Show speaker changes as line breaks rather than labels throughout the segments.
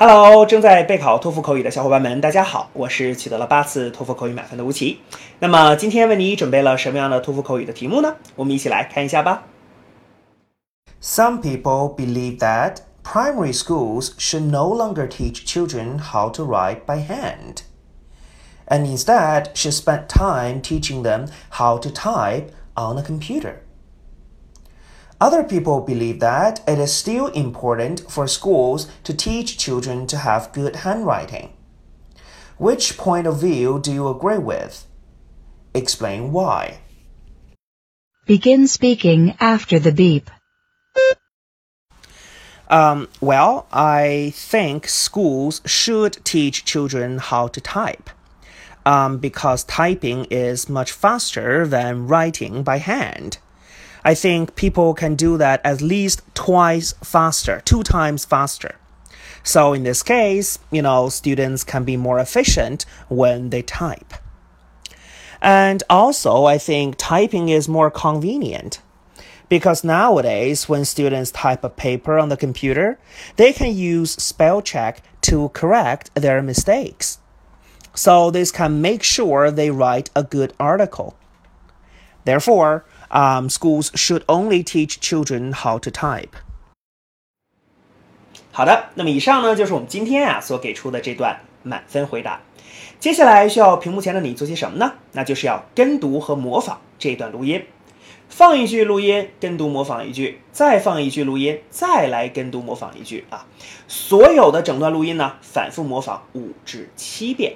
Hello，正在备考托福口语的小伙伴们，大家好，我是取得了八次托福口语满分的吴奇。那么今天为你准备了什么样的托福口语的题目呢？我们一起来看一下吧。
Some people believe that primary schools should no longer teach children how to write by hand, and instead should spend time teaching them how to type on a computer. Other people believe that it is still important for schools to teach children to have good handwriting. Which point of view do you agree with? Explain why.
Begin speaking after the beep.
Um, well, I think schools should teach children how to type. Um, because typing is much faster than writing by hand. I think people can do that at least twice faster, two times faster. So in this case, you know, students can be more efficient when they type. And also, I think typing is more convenient because nowadays, when students type a paper on the computer, they can use spell check to correct their mistakes. So this can make sure they write a good article. Therefore, um, schools should only teach children how to type. 好的，那么以上呢就是我们今天啊所给出的这段满分回答。接下来需要屏幕前的你做些什么呢？那就是要跟读和模仿这段录音。放一句录音，跟读模仿一句，再放一句录音，再来跟读模仿一句啊！所有的整段录音呢，反复模仿五至七遍。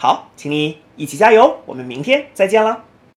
好，请你一起加油，我们明天再见了。